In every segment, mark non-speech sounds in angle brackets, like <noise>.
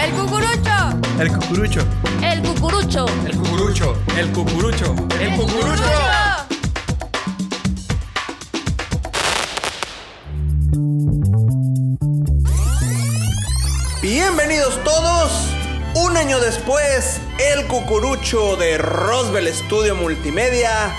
El cucurucho. El cucurucho. El cucurucho. El cucurucho. El cucurucho. El cucurucho. Bienvenidos todos. Un año después, el cucurucho de Roswell Studio Multimedia.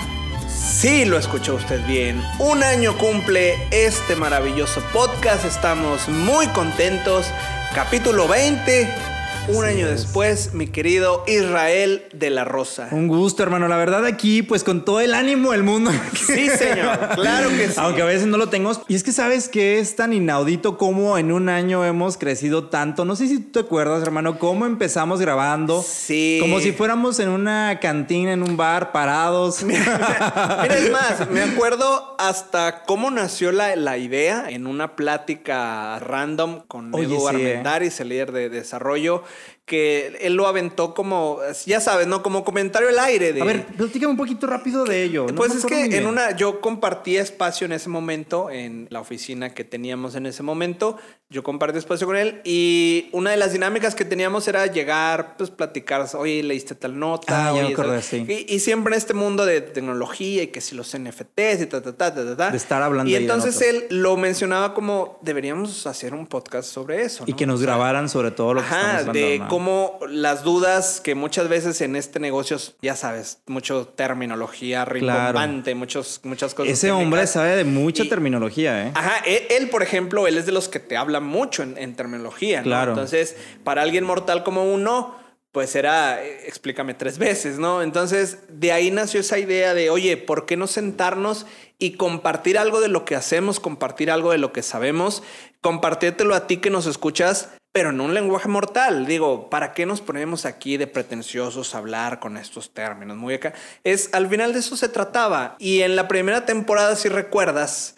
Sí, lo escuchó usted bien. Un año cumple este maravilloso podcast. Estamos muy contentos. Capítulo 20. Un año después, mi querido Israel de la Rosa. Un gusto, hermano. La verdad, aquí, pues con todo el ánimo del mundo. <laughs> Sí, señor. <laughs> Claro que sí. Aunque a veces no lo tengo. Y es que sabes que es tan inaudito como en un año hemos crecido tanto. No sé si tú te acuerdas, hermano, cómo empezamos grabando. Sí. Como si fuéramos en una cantina, en un bar, parados. <laughs> Mira, es más, me acuerdo hasta cómo nació la, la idea en una plática random con Oye, Edu sí, Armendáriz, el líder de desarrollo, que él lo aventó como, ya sabes, ¿no? Como comentario al aire. De, A ver, platícame un poquito rápido de ello. Pues me es que en una, yo compartía espacio en ese momento, en la oficina que teníamos en ese momento, yo compartí espacio con él y una de las dinámicas que teníamos era llegar, pues platicar, oye, leíste tal nota. Ah, ya me oye, acordé, tal- sí. Y, y siempre en este mundo de tecnología y que si los NFTs y ta, ta, ta, ta, ta. De estar hablando Y entonces él lo mencionaba como, deberíamos hacer un podcast sobre eso. Y que nos O sea, grabaran sobre todo lo que Ajá, estamos de hablando. ¿no? Cómo las dudas que muchas veces en este negocio, ya sabes, mucho terminología rimbombante, muchos, muchas cosas. Ese hombre sabe de mucha Y- terminología, ¿eh? Ajá, él, él, por ejemplo, él es de los que te habla mucho en, en terminología, ¿no? Claro. Entonces, para alguien mortal como uno, pues era, eh, explícame tres veces, ¿no? Entonces, de ahí nació esa idea de, oye, ¿por qué no sentarnos y compartir algo de lo que hacemos, compartir algo de lo que sabemos, compartírtelo a ti que nos escuchas, pero en un lenguaje mortal? Digo, ¿para qué nos ponemos aquí de pretenciosos a hablar con estos términos? Muy acá. Es, al final de eso se trataba. Y en la primera temporada, si recuerdas,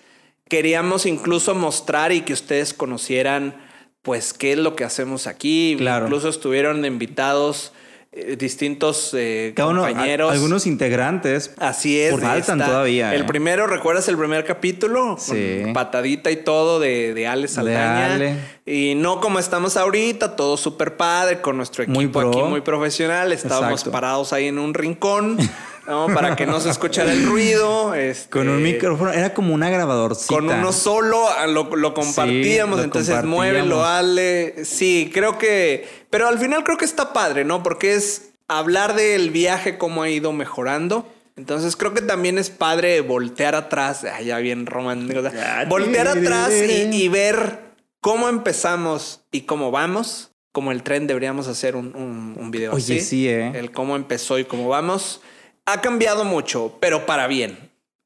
queríamos incluso mostrar y que ustedes conocieran pues qué es lo que hacemos aquí. Claro. Incluso estuvieron invitados eh, distintos eh, Cada uno, compañeros. a- algunos integrantes. Así es. Faltan todavía, El ¿eh? primero, ¿recuerdas el primer capítulo? Sí. Con patadita y todo de, de Ale Saldaña. Ale. Y no como estamos ahorita, todo súper padre, con nuestro equipo Muy aquí muy profesional. Estábamos Exacto. parados ahí en un rincón, <laughs> ¿no? Para que no se escuchara el ruido. este, Con un micrófono. Era como una grabadorcita. con uno solo ah, lo, lo compartíamos, lo entonces compartíamos. muévelo, Ale. Sí, creo que. Pero al final creo que está padre, ¿no? Porque es hablar del viaje, cómo ha ido mejorando. Entonces creo que también es padre voltear atrás. Ay, ya bien romántico. Ah, voltear tiri, atrás y, tiri. y ver cómo empezamos y cómo vamos. Como el tren deberíamos hacer un, un, un video Oye, así. sí, ¿eh? El cómo empezó y cómo vamos. Ha cambiado mucho, pero para bien.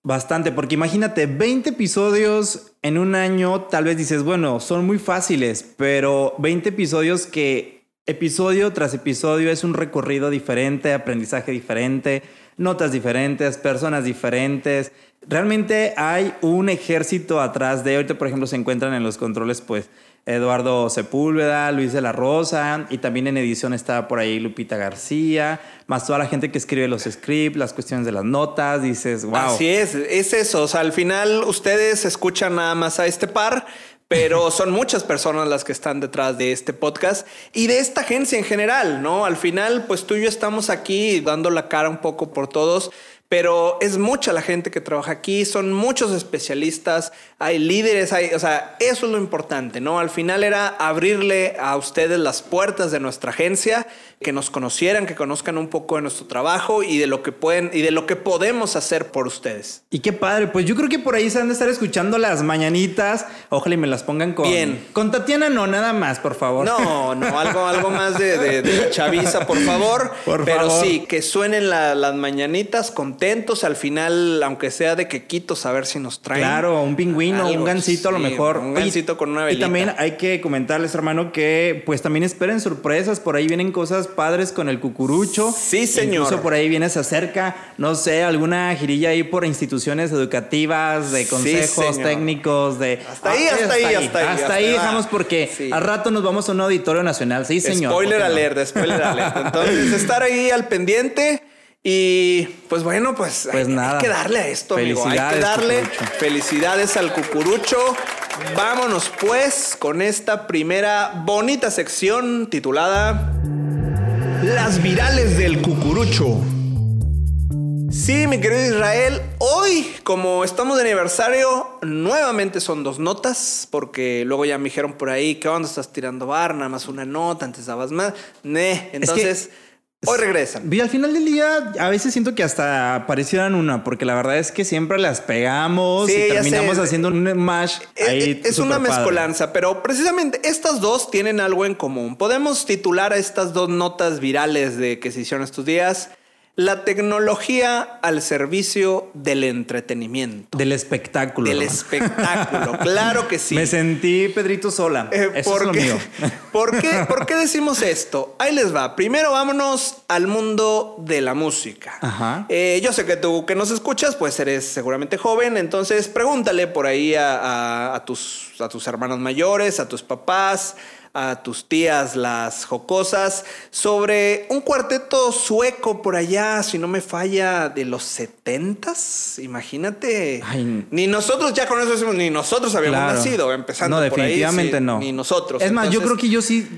Bastante, porque imagínate, 20 episodios en un año, tal vez dices, bueno, son muy fáciles, pero 20 episodios que episodio tras episodio es un recorrido diferente, aprendizaje diferente, notas diferentes, personas diferentes. Realmente hay un ejército atrás de, ahorita por ejemplo se encuentran en los controles pues Eduardo Sepúlveda, Luis de la Rosa y también en edición está por ahí Lupita García, más toda la gente que escribe los scripts, las cuestiones de las notas, dices, wow. Así es, es eso. O sea, al final ustedes escuchan nada más a este par, pero <laughs> son muchas personas las que están detrás de este podcast y de esta agencia en general, ¿no? Al final, pues tú y yo estamos aquí dando la cara un poco por todos. Pero es mucha la gente que trabaja aquí, son muchos especialistas, hay líderes, hay, o sea, eso es lo importante, ¿no? Al final era abrirle a ustedes las puertas de nuestra agencia, que nos conocieran, que conozcan un poco de nuestro trabajo y de lo que pueden y de lo que podemos hacer por ustedes. Y qué padre, pues yo creo que por ahí se han de estar escuchando las mañanitas. Ojalá y me las pongan con. Bien. Con Tatiana, no, nada más, por favor. No, no, algo, algo más de, de, de chaviza, por favor. <laughs> Por Pero favor. sí, que suenen la- las mañanitas contentos. Al final, aunque sea de quequitos, a ver si nos traen. Claro, un pingüino, Algo, un gancito a lo mejor. Un Oye, gancito con una Y velita. también hay que comentarles, hermano, que pues también esperen sorpresas. Por ahí vienen cosas padres con el cucurucho. Sí, señor. Incluso por ahí viene, se acerca, no sé, alguna girilla ahí por instituciones educativas, de consejos técnicos, de. Hasta ahí, hasta ahí, hasta ahí, Hasta hasta ahí dejamos porque Sí. al rato nos vamos a un auditorio nacional. Sí, señor. Spoiler ¿por qué no? alert, spoiler alert. <laughs> Entonces, estar ahí al pendiente. Y pues bueno, pues, Pues hay, nada. hay que darle a esto, amigo. Hay que darle Cucurucho. felicidades al cucurucho. Vámonos pues con esta primera bonita sección titulada Las virales del cucurucho. Sí, mi querido Israel, hoy como estamos de aniversario, nuevamente son dos notas, porque luego ya me dijeron por ahí, ¿qué onda? Estás tirando bar, nada más una nota, antes dabas más. Ne, entonces, hoy regresan. Y al final del día, a veces siento que hasta parecieran una, porque la verdad es que siempre las pegamos Sí, y terminamos sé. haciendo un mash Es- ahí. es una padre. mezcolanza, pero precisamente estas dos tienen algo en común. Podemos titular a estas dos notas virales de que se hicieron estos días la tecnología al servicio del entretenimiento, Del espectáculo. del espectáculo. <laughs> claro que sí. Me sentí Pedrito sola. Eh, Eso ¿por, es lo qué? mío. <laughs> ¿Por qué? ¿Por qué decimos esto? Ahí les va. Primero vámonos al mundo de la música. Ajá. Eh, yo sé que tú que nos escuchas, pues eres seguramente joven, entonces pregúntale por ahí a, a- a tus, a tus hermanos mayores, a tus papás, a tus tías, las jocosas, sobre un cuarteto sueco por allá, si no me falla, de los setentas. Imagínate. Ay. Ni nosotros ya con eso decimos, ni nosotros habíamos Claro. nacido, empezando No, por ahí, definitivamente sí, no. Ni nosotros. Es más, yo creo que yo sí,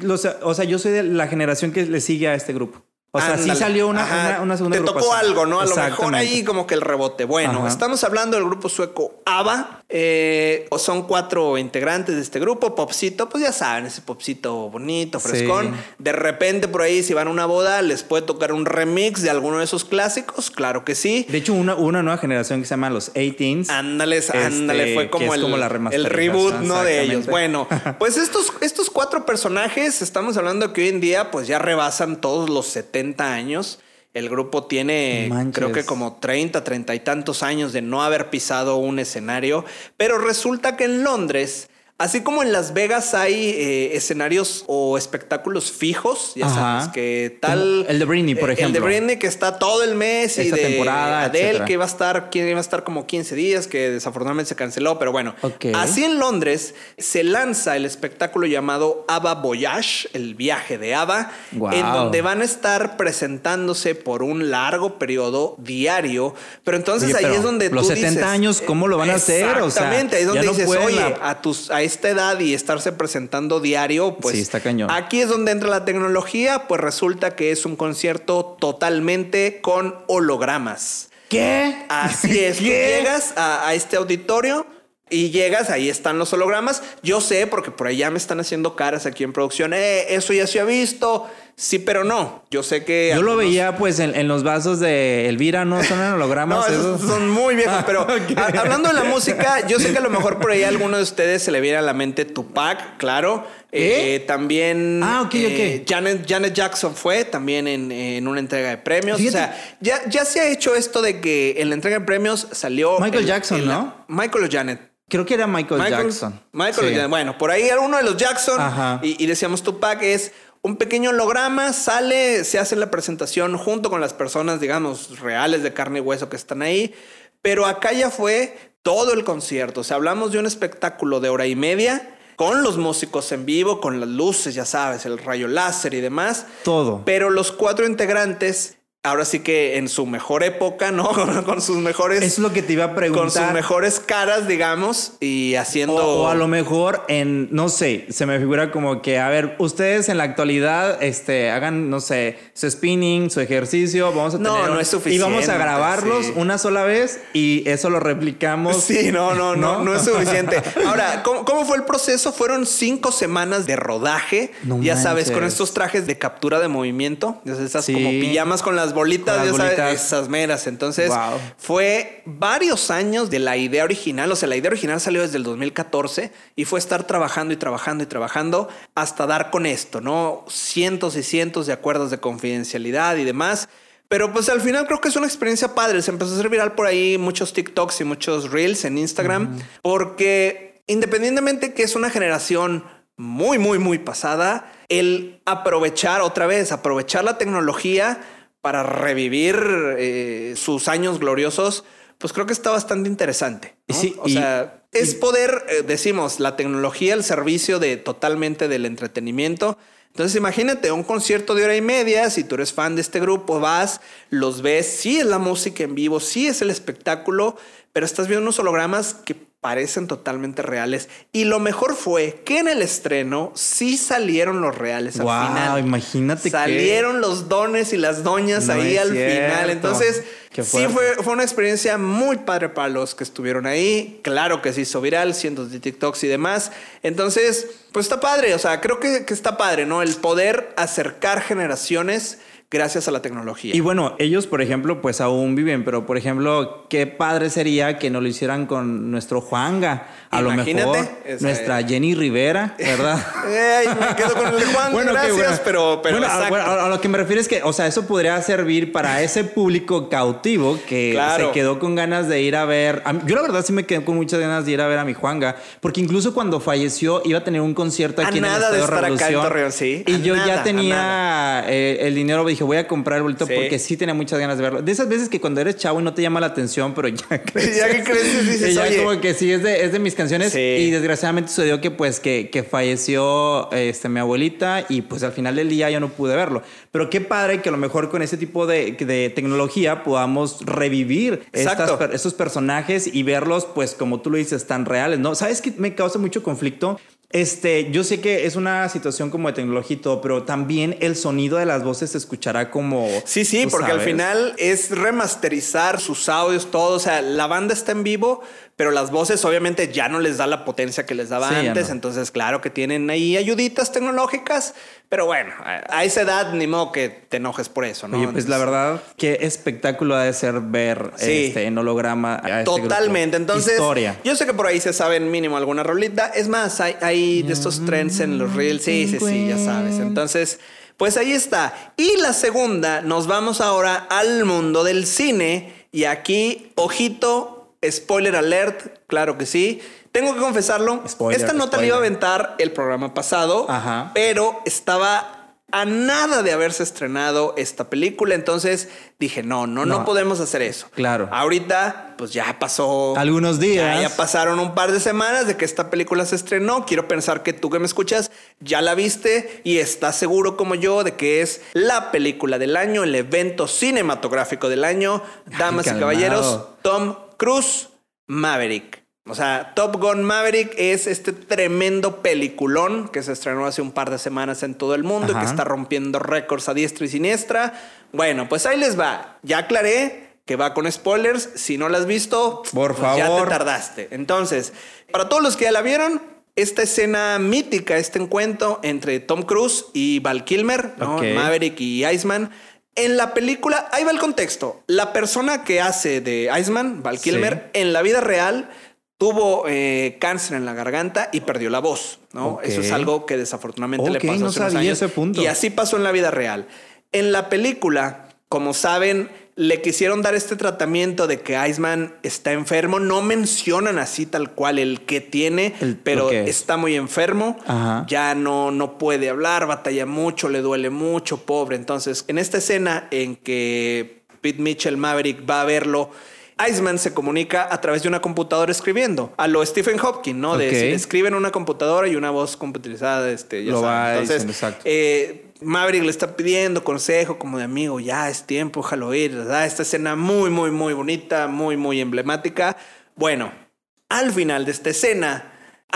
o sea, yo soy de la generación que le sigue a este grupo. O sea, sí Ándale. salió una, una, una segunda Te tocó algo, ¿no? A lo mejor ahí como que el rebote. Bueno, Ajá. estamos hablando del grupo sueco ABBA. Eh, son cuatro integrantes de este grupo. Popcito, pues ya saben, ese popcito bonito, Sí. frescón. De repente por ahí, si van a una boda, les puede tocar un remix de alguno de esos clásicos. Claro que sí. De hecho, una, una nueva generación que se llama los 18s. Ándales, Este, ándale, fue como el, como la el reboot, ¿no? De ellos. Bueno, <laughs> pues estos, estos cuatro personajes, estamos hablando que hoy en día, pues ya rebasan todos los 70 años. El grupo tiene, Manches. creo que como 30, 30 y tantos años de no haber pisado un escenario, pero resulta que en Londres, así como en Las Vegas hay eh, escenarios o espectáculos fijos, ya Ajá. sabes, que tal... El de Britney, por eh, El de ejemplo. Britney que está todo el mes y de temporada, Adele etcétera. que iba a estar, que iba a estar como 15 días, que desafortunadamente se canceló, pero bueno. Ok. Así en Londres se lanza el espectáculo llamado ABBA Voyage, el viaje de ABBA, Guau. en donde van a estar presentándose por un largo periodo diario, pero entonces Oye, ahí es donde los tú 70 dices, años, ¿cómo lo van a hacer? O sea, Exactamente, ahí es donde no dices, pueden oye, la- a tus a esta edad y estarse presentando diario, pues Sí, está cañón. Aquí es donde entra la tecnología, pues resulta que es un concierto totalmente con hologramas. ¿Qué? Así <laughs> es, llegas a, a este auditorio y llegas, ahí están los hologramas. Yo sé, porque por ahí ya me están haciendo caras aquí en producción. Eh, eso ya se ha visto. Sí, pero no. Yo sé que. Yo lo veía pues en, en los vasos de Elvira, ¿no? Son <laughs> No, hologramas. esos son muy viejos, pero <laughs> a- hablando de la música, yo sé que a lo mejor por ahí a alguno de ustedes se le viene a la mente Tupac, claro. ¿Eh? Eh, también Ah, ok, eh, ok. Janet, Janet Jackson fue también en, en una entrega de premios. Fíjate. O sea, ya, ya se ha hecho esto de que en la entrega de premios salió Michael el- Jackson, el- ¿no? Michael o Janet. Creo que era Michael, Michael Jackson. Michael Sí. o Janet. Bueno, por ahí era uno de los Jackson. Ajá. Y, y decíamos Tupac es un pequeño holograma, sale, se hace la presentación junto con las personas, digamos, reales de carne y hueso que están ahí. Pero acá ya fue todo el concierto. O sea, hablamos de un espectáculo de hora y media con los músicos en vivo, con las luces, ya sabes, el rayo láser y demás. Todo. Pero los cuatro integrantes, ahora sí que en su mejor época, ¿no? <laughs> con sus mejores Es lo que te iba a preguntar. con sus mejores caras, digamos, y haciendo. O, o a lo mejor en, no sé, se me figura como que, a ver, ustedes en la actualidad, este, hagan, no sé, su spinning, su ejercicio, vamos a No, tener... no es Y vamos a suficiente, grabarlos sí. una sola vez y eso lo replicamos. Sí, no, no, no, ¿No? no, es suficiente. <laughs> Ahora, ¿cómo, cómo fue el proceso? Fueron cinco semanas de rodaje. No ya sabes, con estos trajes de captura de movimiento, esas Sí. como pijamas con las bolitas, las ya sabes, bolitas. esas meras. Entonces, Wow. fue varios años de la idea original. O sea, la idea original salió desde el 2014 y fue estar trabajando y trabajando y trabajando hasta dar con esto, ¿no? Cientos y cientos de acuerdos de confidencialidad y demás. Pero pues al final creo que es una experiencia padre. Se empezó a hacer viral por ahí muchos TikToks y muchos Reels en Instagram. Porque independientemente que es una generación muy, muy, muy pasada, el aprovechar otra vez, aprovechar la tecnología para revivir eh, sus años gloriosos, pues creo que está bastante interesante. ¿no? Sí, o y- sea, es poder, eh, decimos, la tecnología al servicio de totalmente del entretenimiento. Entonces imagínate un concierto de hora y media, si tú eres fan de este grupo, vas, los ves, sí es la música en vivo, sí es el espectáculo, pero estás viendo unos hologramas que parecen totalmente reales. Y lo mejor fue que en el estreno sí salieron los reales al Wow, final. imagínate que- Salieron los dones y las doñas No ahí al cierto. final. Entonces, sí fue, fue una experiencia muy padre para los que estuvieron ahí. Claro que se hizo viral, cientos de TikToks y demás. Entonces, pues está padre. O sea, creo que, que está padre, ¿no? El poder acercar generaciones gracias a la tecnología. Y bueno, ellos, por ejemplo, pues aún viven, pero por ejemplo, qué padre sería que nos lo hicieran con nuestro Juanga. A lo mejor esa- nuestra Jenny Rivera, ¿verdad? <laughs> Ey, me quedo con el de Juan, Bueno, gracias, bueno. pero, pero Bueno, a, exacto. bueno, a lo que me refiero es que, o sea, eso podría servir para ese público cautivo que Claro. se quedó con ganas de ir a ver. a mí- yo la verdad sí me quedé con muchas ganas de ir a ver a mi Juanga, porque incluso cuando falleció iba a tener un concierto A aquí en el nada de Estadio estar acá en Revolución. Torreón, sí. Y A yo nada, ya tenía eh, el dinero, dije, voy a comprar el boleto Sí. porque sí tenía muchas ganas de verlo. De esas veces que cuando eres chavo y no te llama la atención, pero ya creces. <laughs> Ya que creces, dices, Y ya "Oye". como que sí, es de, es de mis canciones. Sí. Y desgraciadamente sucedió que pues que, que falleció este, mi abuelita y pues al final del día yo no pude verlo. Pero qué padre que a lo mejor con ese tipo de, de tecnología podamos revivir estas estos personajes y verlos pues como tú lo dices tan reales, ¿no? ¿Sabes qué me causa mucho conflicto? Este, yo sé que es una situación como de tecnología y todo, pero también el sonido de las voces se escuchará como... Sí, sí, porque al final es remasterizar sus audios, todo. O sea, la banda está en vivo, pero las voces obviamente ya no les da la potencia que les daba Sí, antes. no. Entonces, claro que tienen ahí ayuditas tecnológicas, pero bueno, a esa edad ni modo que te enojes por eso, ¿no? Oye, pues la verdad, qué espectáculo ha de ser ver Sí. este, en holograma. a este Totalmente. Entonces, Historia. yo sé que por ahí se saben mínimo alguna rolita. Es más, hay, hay de estos trends en los reels. Sí, sí, sí, ya sabes. Entonces, pues ahí está. Y la segunda, nos vamos ahora al mundo del cine. Y aquí, ojito, spoiler alert, claro que sí. Tengo que confesarlo. Spoiler, esta nota la iba a aventar el programa pasado, Ajá. pero estaba a nada de haberse estrenado esta película. Entonces dije, no, no, no, No. podemos hacer eso. Claro. Ahorita, pues ya pasó. Algunos días. Ya, ya pasaron un par de semanas de que esta película se estrenó. Quiero pensar que tú que me escuchas ya la viste y estás seguro como yo de que es la película del año, el evento cinematográfico del año. Damas y caballeros, Tom Cruise Maverick. O sea, Top Gun Maverick es este tremendo peliculón que se estrenó hace un par de semanas en todo el mundo y que está rompiendo récords a diestra y siniestra. Bueno, pues ahí les va. Ya aclaré que va con spoilers. Si no la has visto, Por pues ya te favor. tardaste. Entonces, para todos los que ya la vieron, esta escena mítica, este encuentro entre Tom Cruise y Val Kilmer. Maverick y Iceman. En la película, ahí va el contexto. La persona que hace de Iceman, Val Kilmer, en la vida real tuvo eh, cáncer en la garganta y perdió la voz, ¿no? Eso es algo que desafortunadamente le pasó no hace unos años. ese punto. Y así pasó en la vida real. En la película, como saben, le quisieron dar este tratamiento de que Iceman está enfermo. No mencionan así tal cual el que tiene, El- pero está muy enfermo. Ajá. Ya no, no puede hablar, batalla mucho, le duele mucho, pobre. Entonces, en esta escena en que Pete Mitchell Maverick va a verlo, Iceman se comunica a través de una computadora escribiendo, a lo Stephen Hopkins, ¿no? De escribe en una computadora y una voz computerizada, este, ya Lo saben. va Entonces, exacto. eh, Maverick le está pidiendo consejo como de amigo, ya es tiempo, déjalo ir, ¿verdad? Esta escena muy, muy, muy bonita, muy, muy emblemática. Bueno, al final de esta escena,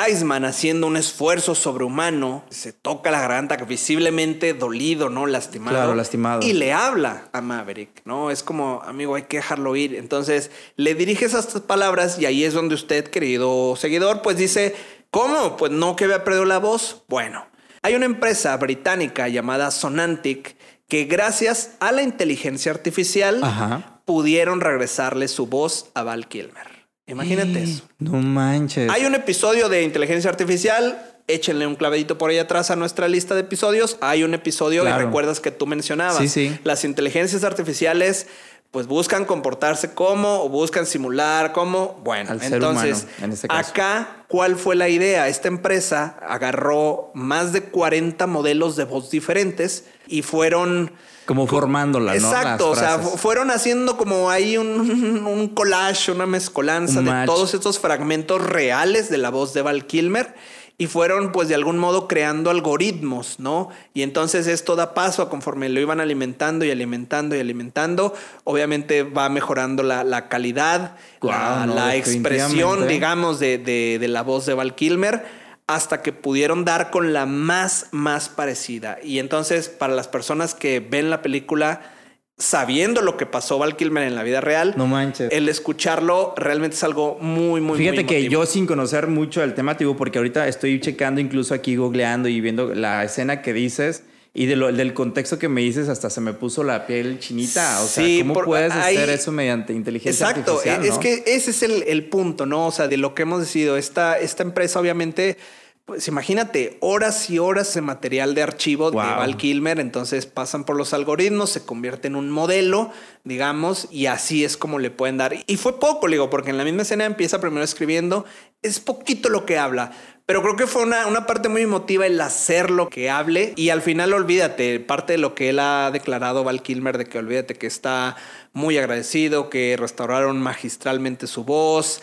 Iceman haciendo un esfuerzo sobrehumano, se toca la garganta visiblemente dolido, ¿no? Lastimado. Claro, lastimado. Y le habla a Maverick, ¿no? Es como, amigo, hay que dejarlo ir. Entonces, le dirige esas palabras y ahí es donde usted, querido seguidor, pues dice, ¿cómo? Pues no que había perdido la voz. Bueno, hay una empresa británica llamada Sonantic que gracias a la inteligencia artificial Ajá. pudieron regresarle su voz a Val Kilmer. Imagínate eso. No manches. Hay un episodio de inteligencia artificial. Échenle un clavadito por ahí atrás a nuestra lista de episodios. Hay un episodio Claro. y recuerdas que tú mencionabas. Sí, sí. Las inteligencias artificiales pues buscan comportarse como o buscan simular como. Bueno, Al entonces humano, en este caso. acá, ¿cuál fue la idea? Esta empresa agarró más de 40 modelos de voz diferentes y fueron Como formándola, ¿no? Exacto, o Las sea, frases. fueron haciendo como ahí un, <laughs> un collage, una mezcolanza Un de match. todos estos fragmentos reales de la voz de Val Kilmer y fueron pues de algún modo creando algoritmos, ¿no? Y entonces esto da paso a conforme lo iban alimentando y alimentando y alimentando, obviamente va mejorando la, calidad, la, no, la expresión, digamos, de, de, de la voz de Val Kilmer hasta que pudieron dar con la más, más parecida. Y entonces, para las personas que ven la película, sabiendo lo que pasó Val Kilmer en la vida real, no manches. el escucharlo realmente es algo muy, muy, Fíjate muy que yo sin conocer mucho el tema, tipo, porque ahorita estoy checando incluso aquí, googleando y viendo la escena que dices. Y de lo, del contexto que me dices, hasta se me puso la piel chinita. O sea, ¿cómo puedes hacer eso mediante inteligencia exacto, artificial? Exacto, es que ese es el, el, punto, ¿no? O sea, de lo que hemos decidido. Esta, esta empresa, obviamente, pues imagínate, horas y horas de material de archivo de Val Kilmer, entonces pasan por los algoritmos, se convierte en un modelo, digamos, y así es como le pueden dar. Y fue poco, digo, porque en la misma escena empieza primero escribiendo, es poquito lo que habla, pero creo que fue una, una, parte muy emotiva el hacer lo que hable y al final olvídate, parte de lo que él ha declarado Val Kilmer de que olvídate que está muy agradecido, que restauraron magistralmente su voz,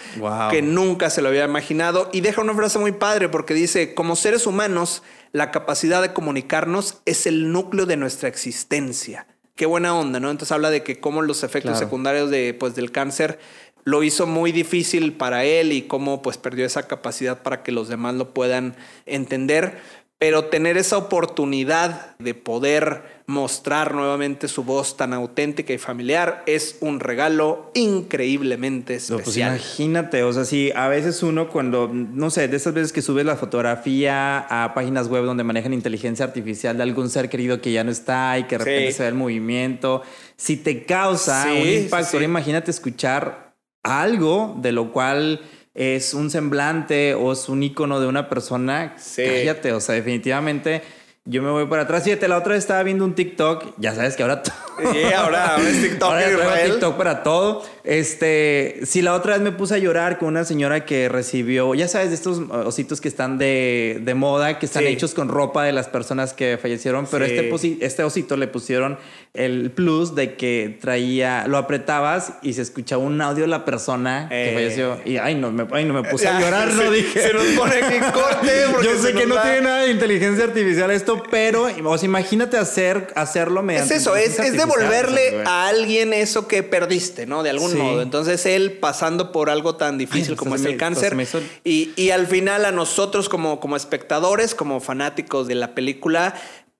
que nunca se lo había imaginado y deja una frase muy padre porque dice, como seres humanos, la capacidad de comunicarnos es el núcleo de nuestra existencia. Qué buena onda, ¿no? Entonces habla de que cómo los efectos secundarios de, pues, del cáncer lo hizo muy difícil para él y cómo pues perdió esa capacidad para que los demás lo puedan entender. Pero tener esa oportunidad de poder mostrar nuevamente su voz tan auténtica y familiar es un regalo increíblemente pues, especial. imagínate, o sea, si a veces uno cuando, no sé, de esas veces que subes la fotografía a páginas web donde manejan inteligencia artificial de algún ser querido que ya no está y que de repente se ve el movimiento, si te causa un impacto, imagínate escuchar algo de lo cual es un semblante o es un icono de una persona, sí. cállate, o sea, definitivamente yo me voy para atrás. Fíjate, la otra vez estaba viendo un TikTok. Ya sabes que ahora. <laughs> Sí, ahora, ahora es TikTok. ahora TikTok para todo. Este, si la otra vez me puse a llorar con una señora que recibió, ya sabes, de estos ositos que están de, de moda, que están sí. hechos con ropa de las personas que fallecieron, pero sí. este, este osito le pusieron el plus de que traía, lo apretabas y se escuchaba un audio de la persona eh. que falleció. Y ay, no, me, ay, no me puse a <laughs> llorar, no dije. Se nos pone <laughs> que corte. Yo sé que no tiene nada de inteligencia artificial esto, pero o sea, imagínate hacer, hacerlo mediante. Es eso, es, es devolverle a alguien eso que perdiste, ¿no? De algún sí. modo. Entonces él pasando por algo tan difícil Ay, como es me, el cáncer hizo... y, y, al final a nosotros como, como espectadores, como fanáticos de la película,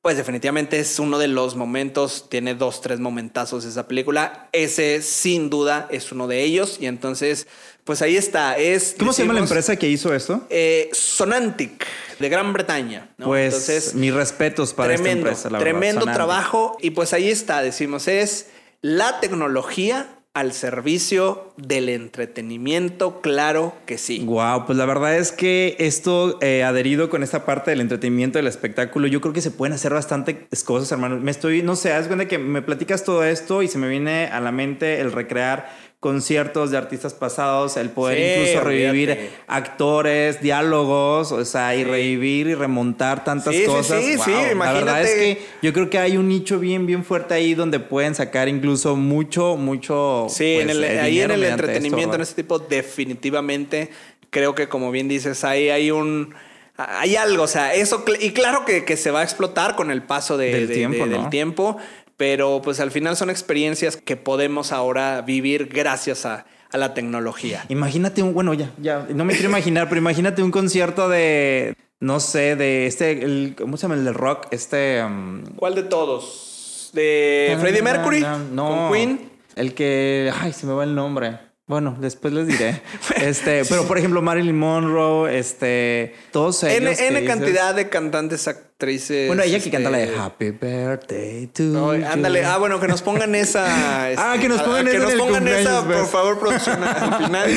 pues definitivamente es uno de los momentos, tiene dos, tres momentazos esa película. Ese sin duda es uno de ellos y entonces, pues ahí está. Es, ¿Cómo decimos, se llama la empresa que hizo esto? Eh, Sonantic, de Gran Bretaña. ¿no? Pues entonces, mis respetos para tremendo, esta empresa. La tremendo verdad, trabajo y pues ahí está, decimos, es la tecnología al servicio del entretenimiento, claro que sí. Wow, pues la verdad es que esto eh, adherido con esta parte del entretenimiento, del espectáculo, yo creo que se pueden hacer bastantes cosas, hermano. Me estoy, no sé, haz cuenta que me platicas todo esto y se me viene a la mente el recrear conciertos de artistas pasados, el poder sí, incluso revivir olvídate. actores, diálogos, o sea, y revivir y remontar tantas sí, cosas. Sí, sí, wow. sí, imagínate. La verdad es que yo creo que hay un nicho bien, bien fuerte ahí donde pueden sacar incluso mucho, mucho. Sí, pues, en el, ahí en el entretenimiento, esto, en este tipo, definitivamente creo que, como bien dices, ahí hay un hay algo, o sea, eso, y claro que, que, se va a explotar con el paso de, del, de, tiempo, de, ¿no? del tiempo, pero pues al final son experiencias que podemos ahora vivir gracias a, a la tecnología. Imagínate un, bueno, ya, ya, no me quiero imaginar, pero imagínate un concierto de, no sé, de este, el, ¿cómo se llama el del rock? Este... Um... ¿Cuál de todos? ¿De Freddie Mercury? No, no, ¿Con Queen? El que, ay, se me va el nombre. Bueno, después les diré. <laughs> este, pero por ejemplo, Marilyn Monroe, este, todos ellos. N, N cantidad de cantantes, actrices. Bueno, ella que canta la de Happy Birthday to no, you. Ándale, ah, bueno, que nos pongan esa. <laughs> Este, ah, que nos pongan a, esa. Que nos pongan esa, por favor, producción al <laughs> final.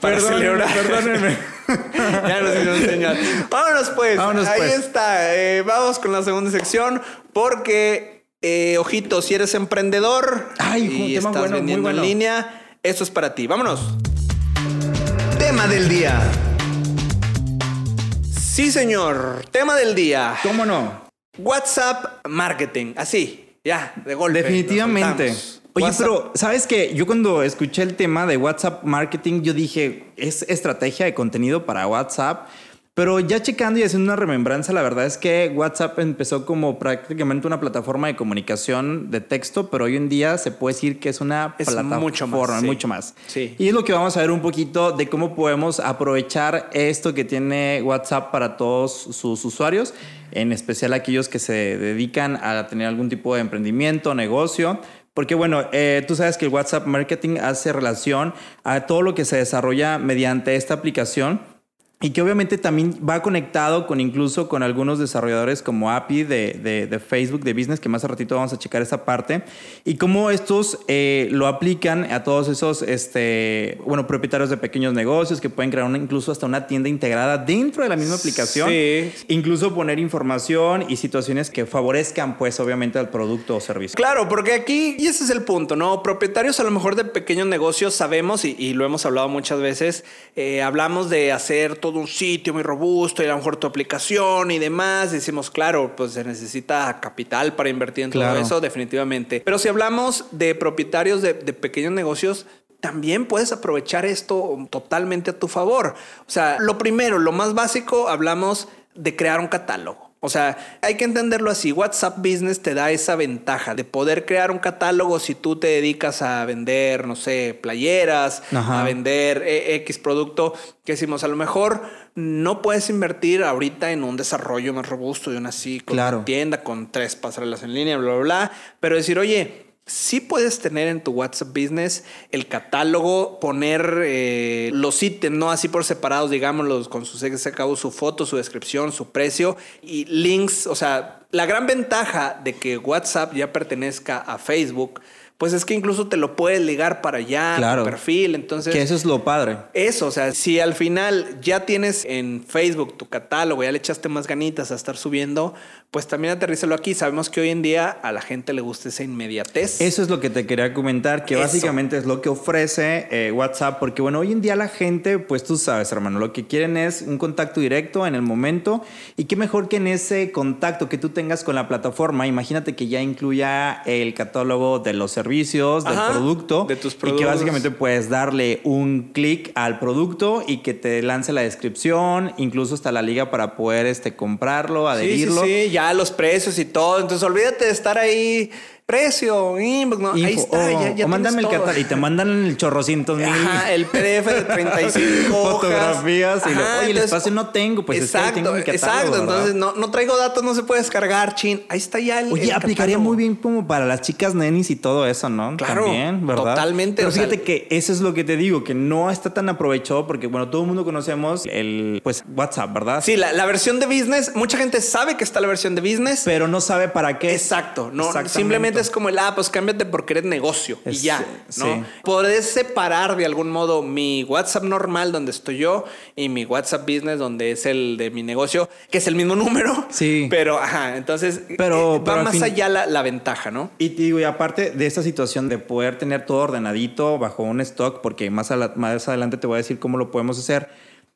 para Perdón, celebrar. Perdónenme. ya nos hicieron señal. Vámonos pues. Vámonos, Ahí pues. está. Eh, vamos con la segunda sección porque, eh, ojito, si eres emprendedor Ay, y tema estás bueno, vendiendo muy bueno. en línea, esto es para ti. Vámonos. Tema del día. Sí, señor. Tema del día. ¿Cómo no? WhatsApp marketing. Así, ya, de golpe. Definitivamente. Oye, WhatsApp. pero ¿sabes qué? Yo cuando escuché el tema de WhatsApp marketing, yo dije, es estrategia de contenido para WhatsApp. Pero ya checando y haciendo una remembranza, la verdad es que WhatsApp empezó como prácticamente una plataforma de comunicación de texto, pero hoy en día se puede decir que es una Es plataforma mucho más, sí. mucho más. Sí. Y es lo que vamos a ver un poquito de cómo podemos aprovechar esto que tiene WhatsApp para todos sus usuarios, en especial aquellos que se dedican a tener algún tipo de emprendimiento, negocio. Porque bueno, eh, tú sabes que el WhatsApp Marketing hace relación a todo lo que se desarrolla mediante esta aplicación y que obviamente también va conectado con incluso con algunos desarrolladores como API de, de- de Facebook, de Business, que más a ratito vamos a checar esa parte, y cómo estos eh, lo aplican a todos esos, este, bueno, propietarios de pequeños negocios que pueden crear una, incluso hasta una tienda integrada dentro de la misma aplicación. Sí. Incluso poner información y situaciones que favorezcan, pues, obviamente, al producto o servicio. Claro, porque aquí, y ese es el punto, ¿no? Propietarios a lo mejor de pequeños negocios sabemos, y, y lo hemos hablado muchas veces, eh, hablamos de hacer todo un sitio muy robusto y a lo mejor tu aplicación y demás. Decimos, claro, pues se necesita capital para invertir en Claro. todo eso, definitivamente. Pero si hablamos de propietarios de, de pequeños negocios, también puedes aprovechar esto totalmente a tu favor. O sea, lo primero, lo más básico, hablamos de crear un catálogo. O sea, hay que entenderlo así. WhatsApp Business te da esa ventaja de poder crear un catálogo si tú te dedicas a vender, no sé, playeras, Ajá. a vender eh, X producto. Que decimos, a lo mejor no puedes invertir ahorita en un desarrollo más robusto y una así, con Claro. una tienda, con tres pasarelas en línea, bla, bla, bla. Pero decir, oye, sí puedes tener en tu WhatsApp Business el catálogo, poner eh, los ítems, no así por separados, digámoslos, con su se acabó su foto, su descripción, su precio y links. O sea, la gran ventaja de que WhatsApp ya pertenezca a Facebook, pues es que incluso te lo puedes ligar para allá, tu Claro. perfil. Entonces, Que eso es lo padre. eso, o sea, si al final ya tienes en Facebook tu catálogo, ya le echaste más ganitas a estar subiendo, pues también aterrízalo aquí. Sabemos que hoy en día a la gente le gusta esa inmediatez. Eso es lo que te quería comentar, que Eso. básicamente es lo que ofrece eh, WhatsApp, porque bueno, hoy en día la gente, pues tú sabes, hermano, lo que quieren es un contacto directo en el momento y qué mejor que en ese contacto que tú tengas con la plataforma, imagínate que ya incluya el catálogo de los servicios, del Ajá, producto, de tus y que productos. básicamente puedes darle un clic al producto y que te lance la descripción, incluso hasta la liga para poder este, comprarlo, Sí, sí, adherirlo. sí, ya los precios y todo. Entonces olvídate de estar ahí, precio, inbox, no, ahí está, ya, ya o tienes mándame el todo. catálogo y te mandan el chorrocientos mil Ajá, el PDF de 35 <laughs> hojas. fotografías y lo, Ajá, oye, el espacio no tengo, pues exacto, tengo mi catálogo, exacto. ¿verdad? Entonces no, no traigo datos, no se puede descargar, chin. Ahí está ya el. Oye, el aplicaría catálogo. muy bien como para las chicas nenis y todo eso, ¿no? Claro, También, ¿verdad? totalmente, Pero o sea, fíjate que eso es lo que te digo, que no está tan aprovechado porque, bueno, todo el mundo conocemos el, pues, WhatsApp, ¿verdad? Sí, la, la versión de business, mucha gente sabe que está la versión de business. Pero no sabe para qué. Exacto, no Exactamente. Simplemente es como el ah, pues cámbiate porque eres negocio y ya, ¿no? sí. Podés separar de algún modo mi WhatsApp normal donde estoy yo y mi WhatsApp business donde es el de mi negocio, que es el mismo <laughs> número. Sí. Pero, ajá, entonces Pero- eh, va más fin- allá la, la ventaja, ¿no? Y te digo, y aparte de esta situación de poder tener todo ordenadito bajo un stock, porque más, a la- más adelante te voy a decir cómo lo podemos hacer,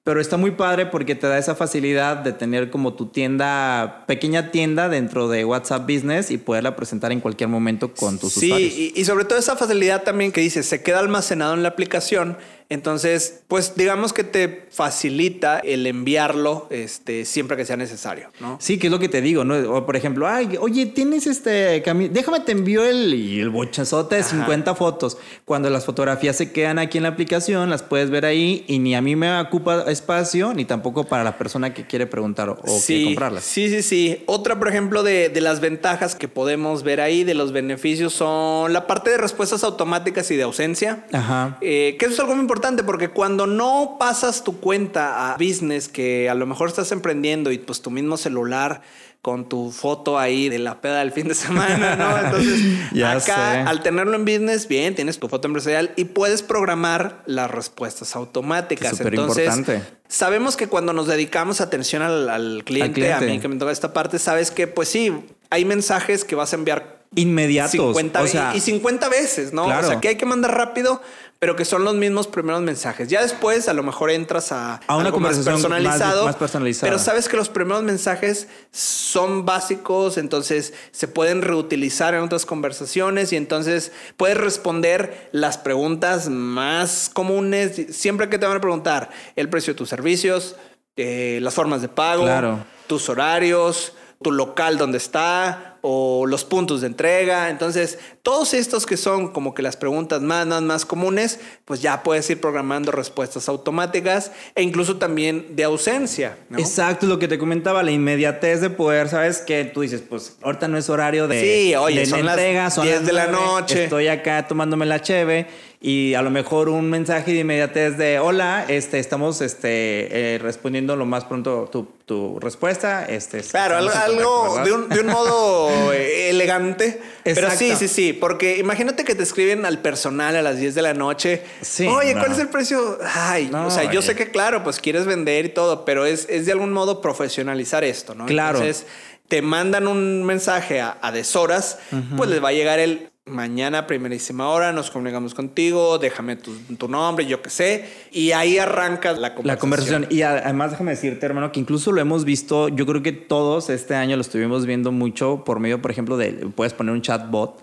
pero está muy padre porque te da esa facilidad de tener como tu tienda, pequeña tienda dentro de WhatsApp Business y poderla presentar en cualquier momento con tus Sí, usuarios. y, y sobre todo esa facilidad también que dices, se queda almacenado en la aplicación. Entonces, pues digamos que te facilita el enviarlo este, siempre que sea necesario, ¿no? Sí, que es lo que te digo, ¿no? O por ejemplo, ay, oye, tienes este cami- déjame te envío el, y el bochazote de Ajá. 50 fotos. Cuando las fotografías se quedan aquí en la aplicación, las puedes ver ahí y ni a mí me ocupa espacio, ni tampoco para la persona que quiere preguntar o, o que comprarlas. Sí, sí, sí. Otra, por ejemplo, de, de las ventajas que podemos ver ahí, de los beneficios, son la parte de respuestas automáticas y de ausencia. Ajá. Eh, que eso es algo muy importante porque cuando no pasas tu cuenta a business, que a lo mejor estás emprendiendo y pues tu mismo celular con tu foto ahí de la peda del fin de semana, ¿no? <laughs> Entonces, Ya acá, sé. al tenerlo en business, bien, tienes tu foto empresarial y puedes programar las respuestas automáticas. Súper Entonces, importante. sabemos que cuando nos dedicamos atención al, al cliente, cliente. a mí que me toca esta parte, sabes que, pues sí, hay mensajes que vas a enviar Inmediatos. 50 o sea, y 50 veces, ¿no? Claro. O sea, que hay que mandar rápido, pero que son los mismos primeros mensajes. Ya después, a lo mejor entras a, A una algo conversación más- personalizado, más personalizada. Pero sabes que los primeros mensajes son básicos, entonces se pueden reutilizar en otras conversaciones y entonces puedes responder las preguntas más comunes. Siempre que te van a preguntar el precio de tus servicios, eh, las formas de pago, Claro. tus horarios, tu local donde está o los puntos de entrega. Entonces, todos estos que son como que las preguntas más, más, más comunes, pues ya puedes ir programando respuestas automáticas e incluso también de ausencia. ¿no? Exacto, lo que te comentaba, la inmediatez de poder, ¿sabes? Que tú dices, pues ahorita no es horario de, Sí, oye, de son las 10 las de la 9, noche. Estoy acá tomándome la cheve y a lo mejor un mensaje de inmediatez de hola, este, estamos este, eh, respondiendo lo más pronto tu, tu respuesta. Este, Claro, algo, de, un, de un modo <laughs> eh, elegante. Pero Exacto. sí, sí, sí. Porque imagínate que te escriben al personal a las 10 de la noche. Sí, Oye, no. ¿cuál es el precio? Ay, No, o sea, yo sé que claro, pues quieres vender y todo, pero es, es de algún modo profesionalizar esto, ¿no? Claro. Entonces, te mandan un mensaje a, a deshoras, pues les va a llegar el mañana, primerísima hora, nos comunicamos contigo, déjame tu, tu nombre, yo qué sé, y ahí arranca la conversación. La conversación. Y además, déjame decirte, hermano, que incluso lo hemos visto, yo creo que todos este año lo estuvimos viendo mucho por medio, por ejemplo, de, puedes poner un chatbot.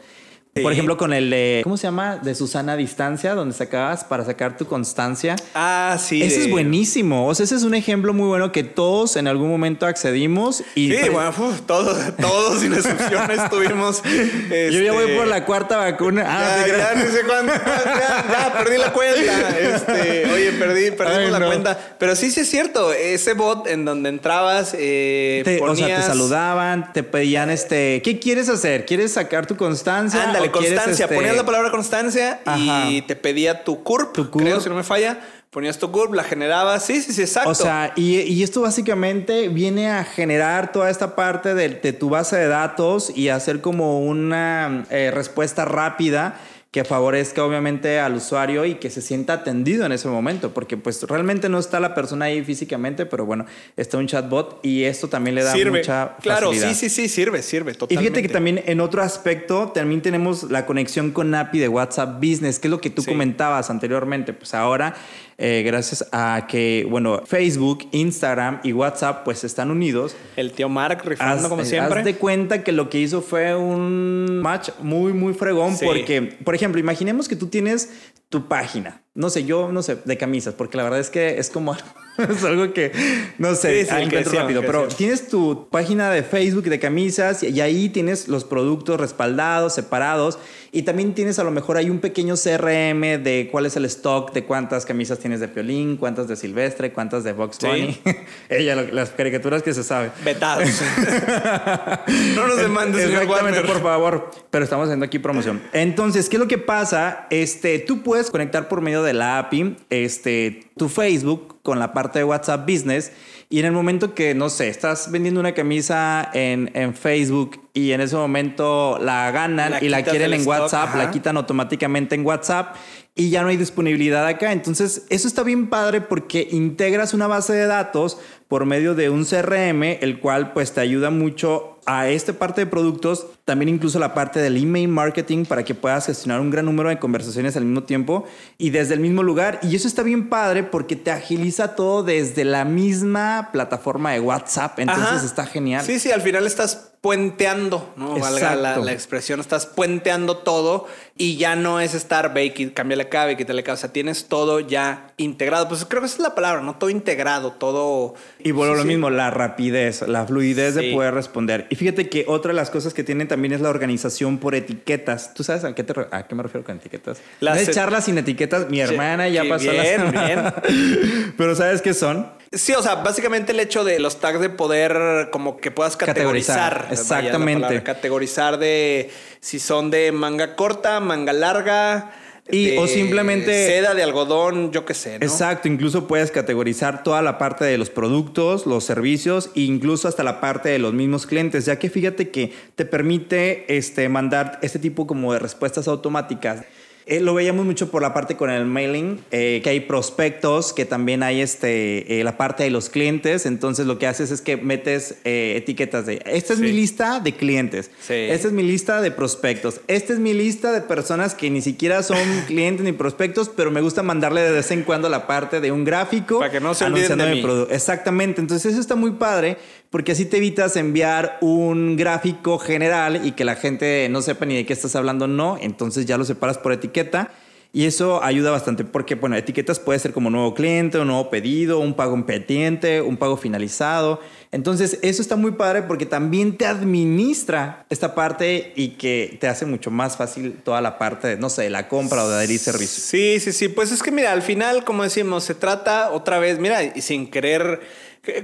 Por ejemplo, con el de, ¿cómo se llama? De Susana Distancia, donde sacabas para sacar tu constancia. Ah, sí. ese de- es buenísimo. O sea, ese es un ejemplo muy bueno que todos en algún momento accedimos. Y Sí, pre- bueno, uf, todos, todos sin excepción estuvimos. <laughs> Yo ya voy este, por la cuarta vacuna. Ah, ya, ya, no sé cuándo. Ya, ya, perdí la cuenta. Este, oye, perdí, perdimos la cuenta. Pero sí, sí es cierto. Ese bot en donde entrabas, eh, Te- o sea, te saludaban, te pedían este, ¿qué quieres hacer? ¿Quieres sacar tu constancia? Ándale, constancia. este, Ponías la palabra constancia y te pedía tu CURP, Tu CURP. creo, si no me falla. Ponías tu CURP, la generabas. Sí, sí, sí, exacto. O sea, y, y esto básicamente viene a generar toda esta parte de, de tu base de datos y hacer como una eh, respuesta rápida que favorezca obviamente al usuario y que se sienta atendido en ese momento, porque pues realmente no está la persona ahí físicamente, pero bueno, está un chatbot y esto también le da sirve. mucha Claro, facilidad. sí, sí, sí, sirve, sirve. Y Totalmente. fíjate que también en otro aspecto también tenemos la conexión con API de WhatsApp Business, que es lo que tú Sí. comentabas anteriormente. Pues ahora, eh, gracias a que, bueno, Facebook, Instagram y WhatsApp pues están unidos. El tío Mark rifando como siempre. haz de cuenta que lo que hizo fue un match muy, muy fregón Sí. porque, por ejemplo, imaginemos que tú tienes tu página. No sé, yo no sé, de camisas, porque la verdad es que es como <laughs> es algo que no sé, Sí, sí, encuentro rápido, pero tienes tu página de Facebook de camisas y, ahí tienes los productos respaldados, separados y también tienes a lo mejor hay un pequeño CRM de cuál es el stock, de cuántas camisas tienes de Piolín, cuántas de Silvestre, cuántas de Box Sí. Bunny. <laughs> Ella, lo- las caricaturas que se sabe. Vetados. <laughs> no nos demandes, Exactamente, por favor. Pero estamos haciendo aquí promoción. Entonces, ¿qué es lo que pasa? Este, tú puedes conectar por medio de la API este, tu Facebook con la parte de WhatsApp Business. Y en el momento que, no sé, estás vendiendo una camisa en, en Facebook y en ese momento la ganan La y la quieren en stock, WhatsApp, la quitan automáticamente en WhatsApp y ya no hay disponibilidad acá. Entonces, eso está bien padre porque integras una base de datos por medio de un CRM, el cual pues te ayuda mucho a esta parte de productos, también incluso la parte del email marketing para que puedas gestionar un gran número de conversaciones al mismo tiempo y desde el mismo lugar. Y eso está bien padre porque te agiliza todo desde la misma plataforma de WhatsApp. Entonces Ajá. está genial. Sí, sí, al final estás puenteando, ¿no? Valga la, Exacto. la expresión, estás puenteando todo y ya no es estar ve y cámbiale acá, ve quítale acá. O sea, tienes todo ya integrado. Pues creo que esa es la palabra, ¿no? Todo integrado, todo. Y vuelvo a Sí, lo sí. mismo, la rapidez, la fluidez Sí. de poder responder. Y fíjate que otra de las cosas que tienen también es la organización por etiquetas. ¿Tú sabes a qué, te re- a qué me refiero con etiquetas? Las no charlas sin etiquetas. Mi hermana ya pasó bien, las... <laughs> Pero ¿sabes qué son? Sí, o sea, básicamente el hecho de los tags de poder como que puedas categorizar. Exactamente. palabra, categorizar de si son de manga corta, manga larga. Y- de o simplemente- Seda de algodón, yo qué sé, ¿no? Exacto, incluso puedes categorizar toda la parte de los productos, los servicios e incluso hasta la parte de los mismos clientes, ya que fíjate que te permite este, mandar este tipo como de respuestas automáticas. Eh, lo veíamos mucho por la parte con el mailing, eh, que hay prospectos, que también hay este, eh, la parte de los clientes. Entonces lo que haces es que metes etiquetas de, esta es Sí. mi lista de clientes, Sí. esta es mi lista de prospectos, esta es mi lista de personas que ni siquiera son <laughs> clientes ni prospectos, pero me gusta mandarle de vez en cuando la parte de un gráfico. Para que no se olviden anunciando de mi mí. Exactamente, entonces eso está muy padre porque así te evitas enviar un gráfico general y que la gente no sepa ni de qué estás hablando, no, entonces ya lo separas por etiqueta. Y eso ayuda bastante porque, bueno, etiquetas puede ser como nuevo cliente, un nuevo pedido, un pago pendiente, un pago finalizado. Entonces, eso está muy padre porque también te administra esta parte y que te hace mucho más fácil toda la parte de, no sé, la compra o de adherir servicios. Sí, sí, sí. Pues es que mira, al final, como decimos, se trata otra vez, mira, y sin querer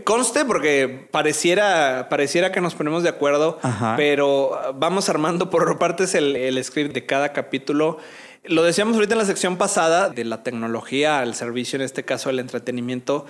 conste porque pareciera, pareciera que nos ponemos de acuerdo, pero vamos armando por <laughs> partes el, el script de cada capítulo. Lo decíamos ahorita en la sección pasada de la tecnología al servicio, en este caso el entretenimiento,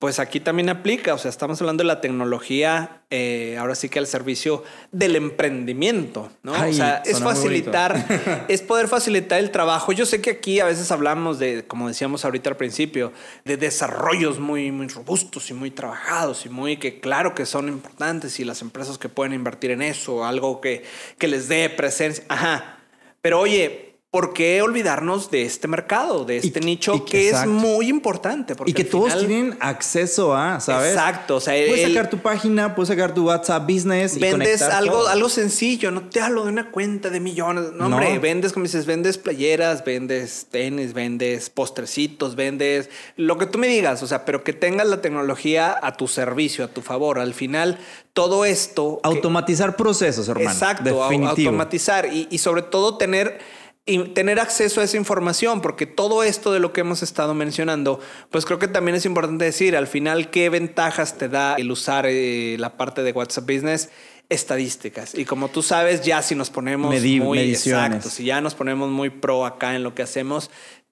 pues aquí también aplica, o sea, estamos hablando de la tecnología, eh, ahora sí que al servicio del emprendimiento, ¿no? o sea, es facilitar, <laughs> es poder facilitar el trabajo. Yo sé que aquí a veces hablamos de, como decíamos ahorita al principio, de desarrollos muy, muy robustos y muy trabajados y muy que claro que son importantes y las empresas que pueden invertir en eso, algo que, que les dé presencia, ajá. Pero oye, ¿por qué olvidarnos de este mercado, de este nicho que, es muy importante? y que todos tienen acceso a, ¿sabes? Exacto. O sea, puedes sacar tu página, puedes sacar tu WhatsApp Business. Vendes algo, algo sencillo, no te hablo de una cuenta de millones. No, hombre, vendes, como dices, vendes playeras, vendes tenis, vendes postrecitos, vendes lo que tú me digas. O sea, pero que tengas la tecnología a tu servicio, a tu favor. Al final, todo esto. Automatizar procesos, hermano. Exacto, automatizar y, y sobre todo tener y tener acceso a esa información, porque todo esto de lo que hemos estado mencionando, pues creo que también es importante decir al final qué ventajas te da el usar eh, la parte de WhatsApp Business estadísticas. Y como tú sabes, ya si nos ponemos muy exactos, si ya nos ponemos muy pro acá en lo que hacemos,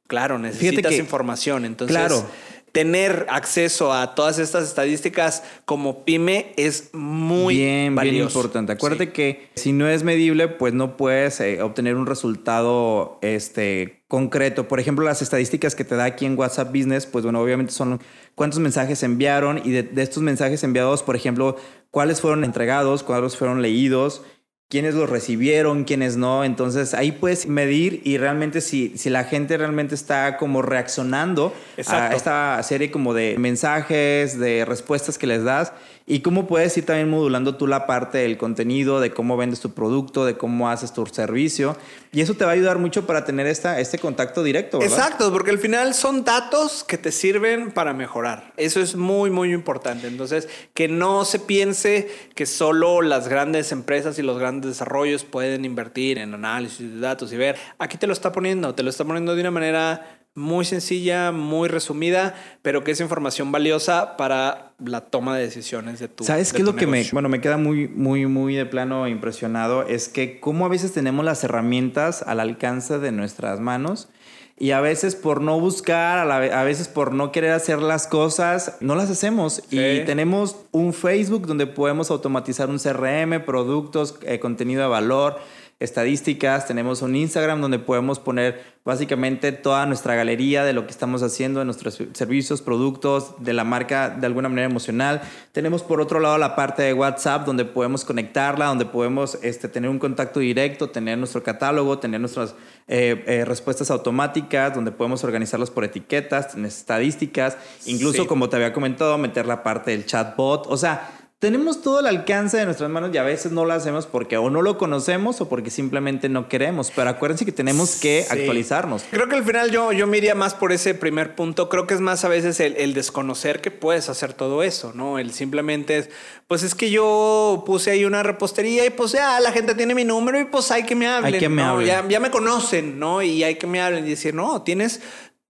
claro, necesitas información. Entonces, claro tener acceso a todas estas estadísticas como pyme es muy bien, bien importante. Acuérdate que si no es medible, pues no puedes eh, obtener un resultado este, concreto. Por ejemplo, las estadísticas que te da aquí en WhatsApp Business, pues bueno, obviamente son cuántos mensajes enviaron y de, de estos mensajes enviados, por ejemplo, cuáles fueron entregados, cuáles fueron leídos quiénes lo recibieron, quiénes no. Entonces ahí puedes medir y realmente si, si la gente realmente está como reaccionando a esta serie como de mensajes, de respuestas que les das y cómo puedes ir también modulando tú la parte del contenido, de cómo vendes tu producto, de cómo haces tu servicio. Y eso te va a ayudar mucho para tener esta, este contacto directo. Exacto, porque al final son datos que te sirven para mejorar. Eso es muy, muy importante. Entonces, que no se piense que solo las grandes empresas y los grandes desarrollos pueden invertir en análisis de datos y ver, aquí te lo está poniendo, te lo está poniendo de una manera muy sencilla, muy resumida, pero que es información valiosa para la toma de decisiones de tu ¿Sabes qué es lo que me, bueno, me queda muy, muy, muy de plano impresionado? Es que cómo a veces tenemos las herramientas al alcance de nuestras manos y a veces por no buscar, a, veces por no querer hacer las cosas, no las hacemos. Y tenemos un Facebook donde podemos automatizar un CRM, productos, eh, contenido de valor estadísticas, tenemos un Instagram donde podemos poner básicamente toda nuestra galería de lo que estamos haciendo, de nuestros servicios, productos, de la marca de alguna manera emocional. Tenemos por otro lado la parte de WhatsApp donde podemos conectarla, donde podemos este, tener un contacto directo, tener nuestro catálogo, tener nuestras eh, eh, respuestas automáticas, donde podemos organizarlos por etiquetas, estadísticas, incluso como te había comentado, meter la parte del chatbot. O sea, tenemos todo el alcance de nuestras manos y a veces no lo hacemos porque o no lo conocemos o porque simplemente no queremos. Pero acuérdense que tenemos que actualizarnos. Creo que al final yo, yo me iría más por ese primer punto. Creo que es más a veces el, desconocer que puedes hacer todo eso, ¿no? El simplemente es, pues es que yo puse ahí una repostería y pues ya la gente tiene mi número y pues hay que me hablen. Hay que me hablen. Ya, ya me conocen, ¿no? Y hay que me hablen y decir, no, tienes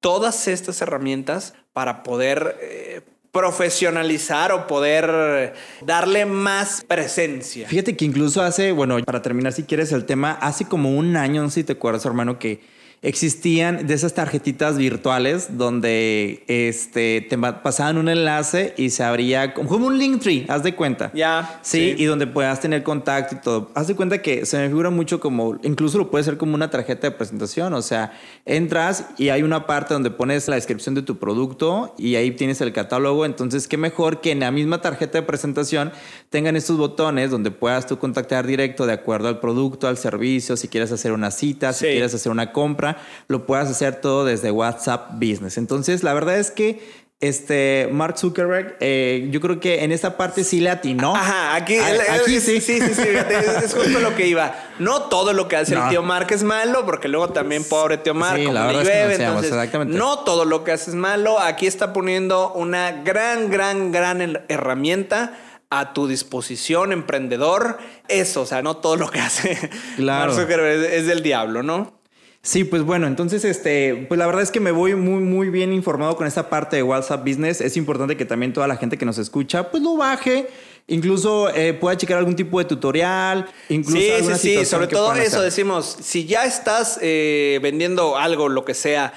todas estas herramientas para poder... Eh, profesionalizar o poder darle más presencia. Fíjate que incluso hace, bueno, para terminar si quieres el tema, hace como un año, no si te acuerdas hermano, que existían de esas tarjetitas virtuales donde este, te pasaban un enlace y se abría como un link tree, haz de cuenta. Ya. Sí, y donde puedas tener contacto y todo. Haz de cuenta que se me figura mucho como, incluso lo puede ser como una tarjeta de presentación. O sea, entras y hay una parte donde pones la descripción de tu producto y ahí tienes el catálogo. Entonces, qué mejor que en la misma tarjeta de presentación tengan estos botones donde puedas tú contactar directo de acuerdo al producto, al servicio, si quieres hacer una cita, si quieres hacer una compra lo puedas hacer todo desde WhatsApp Business. Entonces, la verdad es que este Mark Zuckerberg, eh, yo creo que en esta parte sí le atinó. Ajá, aquí, A- el- el- aquí sí. sí, sí, sí, fíjate, es, es justo lo que iba. No todo lo que hace No. el tío Mark es malo, porque luego también pobre tío Mark, Sí, como la le verdad es que no entonces, todo lo que hace es malo. Aquí está poniendo una gran, gran, gran her- herramienta a tu disposición, emprendedor. Eso, o sea, no todo lo que hace <laughs> Claro. Mark Zuckerberg es, es del diablo, ¿no? Sí, pues bueno, entonces, este, pues la verdad es que me voy muy, muy bien informado con esta parte de WhatsApp Business. Es importante que también toda la gente que nos escucha, pues lo baje. Incluso eh, pueda checar algún tipo de tutorial. Incluso Sí, sí, alguna sí. Sobre todo eso hacer. decimos, si ya estás eh, vendiendo algo, lo que sea,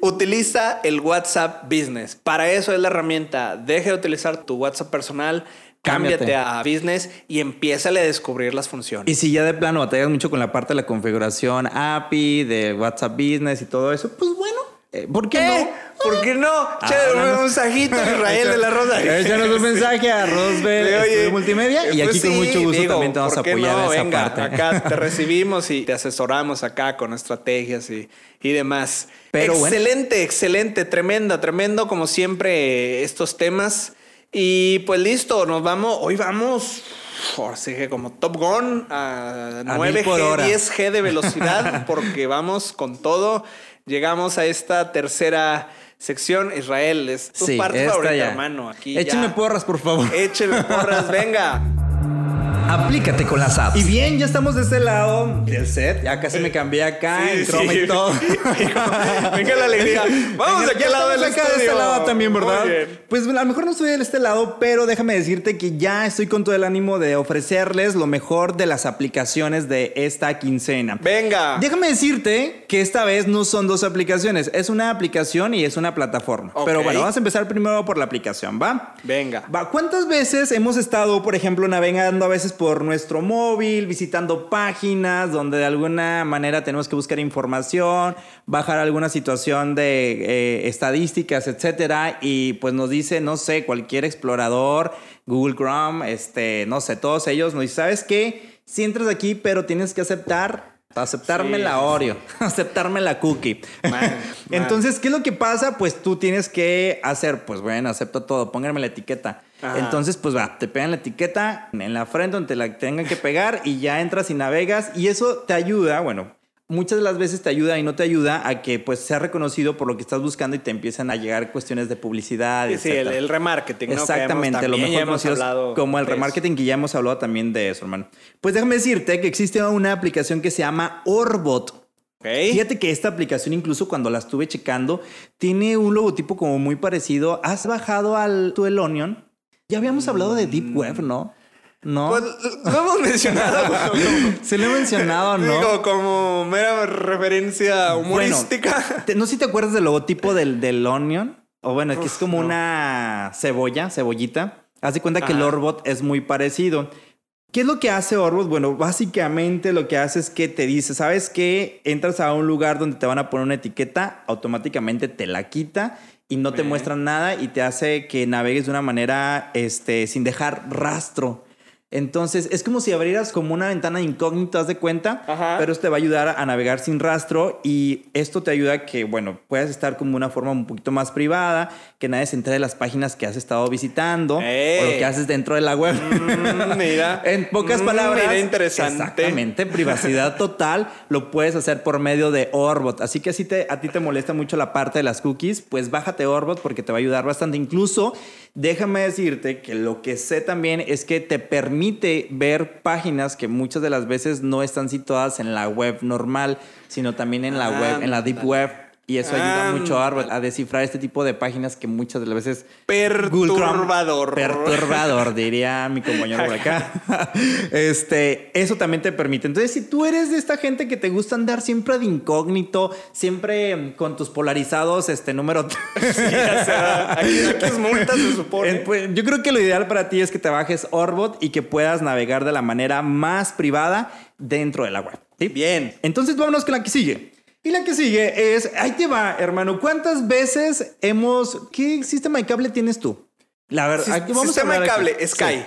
utiliza el WhatsApp Business. Para eso es la herramienta. Deje de utilizar tu WhatsApp personal, cámbiate, Cámbiate. a Business y empiézale a descubrir las funciones. Y si ya de plano batallas mucho con la parte de la configuración API, de WhatsApp Business y todo eso, pues bueno, eh, ¿por qué ¿Qué? no? ¿Por qué no? Ah, Che, no, un mensajito a Israel de la Rosa. <laughs> Échanos un mensaje a Rosbel Estudio Multimedia y pues aquí con mucho gusto digo, también te vamos a ¿por qué apoyar en esa Venga, parte. Acá te <laughs> recibimos y te asesoramos acá con estrategias y, y demás. Pero bueno. excelente, excelente, tremenda, tremendo como siempre eh, estos temas. Y pues listo, nos vamos, hoy vamos, ahora sí que como Top Gun a, A mil 9G, por hora. 10G de velocidad <laughs> porque vamos con todo. Llegamos a esta tercera sección. Israel, es tu Sí, parte favorita, ya. hermano. Aquí Échenme ya. porras, por favor. Écheme porras, venga. <laughs> Aplícate con las apps. Y bien, ya estamos de este lado del set. Ya casi me cambié acá Sí, en sí. y todo. <laughs> Venga la alegría. <laughs> Vamos Venga, de aquel lado del acá de estudio. este lado también, ¿verdad? Muy bien. Pues a lo mejor no estoy de este lado, pero déjame decirte que ya estoy con todo el ánimo de ofrecerles lo mejor de las aplicaciones de esta quincena. Venga. Déjame decirte que esta vez no son dos aplicaciones, es una aplicación y es una plataforma. Pero bueno, vamos a empezar primero por la aplicación, ¿va? Venga. Va, ¿Cuántas veces hemos estado, por ejemplo, navegando a veces por nuestro móvil, visitando páginas donde de alguna manera tenemos que buscar información, bajar alguna situación de eh, estadísticas, etcétera, y pues nos dice, no sé, cualquier explorador, Google Chrome, este, no sé, todos ellos nos dicen, ¿sabes qué? Si entras aquí, pero tienes que aceptar. Aceptarme Sí, la sí. Oreo, <laughs> aceptarme la cookie. Man, man. <laughs> Entonces, ¿qué es lo que pasa? Pues tú tienes que hacer, pues bueno, acepto todo, pónganme la etiqueta. Ajá. Entonces, pues va, te pegan la etiqueta en la frente donde te la tengan que pegar y ya entras y navegas y eso te ayuda, bueno, muchas de las veces te ayuda y no te ayuda a que pues sea reconocido por lo que estás buscando y te empiezan a llegar cuestiones de publicidad. Sí, sí, el, el remarketing. Exactamente, lo mejor hemos conocido hablado como el remarketing que ya hemos hablado también de eso, hermano. Pues déjame decirte que existe una aplicación que se llama Orbot. Fíjate que esta aplicación, incluso cuando la estuve checando, tiene un logotipo como muy parecido. ¿Has bajado al el Onion? Ya habíamos hablado de Deep Web, ¿no? No. Pues lo hemos mencionado. <laughs> Se lo he mencionado, ¿no? Digo, como mera referencia humorística. Bueno, te- no sé si te acuerdas del logotipo del, del Onion. O bueno, que es como una cebolla, cebollita. Haz de cuenta que el. Orbot es muy parecido. ¿Qué es lo que hace Orbot? Bueno, básicamente lo que hace es que te dice, ¿sabes qué? Entras a un lugar donde te van a poner una etiqueta, automáticamente te la quita y no te Ok. muestra nada y te hace que navegues de una manera este, sin dejar rastro. Entonces, es como si abrieras como una ventana de incógnito, haz de cuenta, Ajá. pero esto te va a ayudar a navegar sin rastro y esto te ayuda a que, bueno, puedas estar como una forma un poquito más privada, que nadie se entere de las páginas que has estado visitando ¡Eh! o lo que haces dentro de la web. Mm, mira. <laughs> En pocas Mm, palabras, Mira, interesante. Exactamente, privacidad total lo puedes hacer por medio de Orbot. Así que si te, a ti te molesta mucho la parte de las cookies, pues bájate Orbot porque te va a ayudar bastante. Incluso, déjame decirte que lo que sé también es que te permite ver páginas que muchas de las veces no están situadas en la web normal, sino también en la web, en la deep web. Y eso ayuda mucho a, a descifrar este tipo de páginas que muchas de las veces Perturbador. Perturbador, diría mi compañero por acá. <laughs> este, eso también te permite. Entonces, si tú eres de esta gente que te gusta andar siempre de incógnito, siempre mm, con tus polarizados, este número. <laughs> Sí, o sea, aquí, aquí es multa, se supone. Pues, yo creo que lo ideal para ti es que te bajes Orbot y que puedas navegar de la manera más privada dentro de la web. ¿sí? Bien. Entonces, vámonos con la que sigue. Y la que sigue es, ahí te va, hermano. ¿Cuántas veces hemos... ¿Qué sistema de cable tienes tú? La verdad, aquí vamos a sistema de cable, aquí. Sky.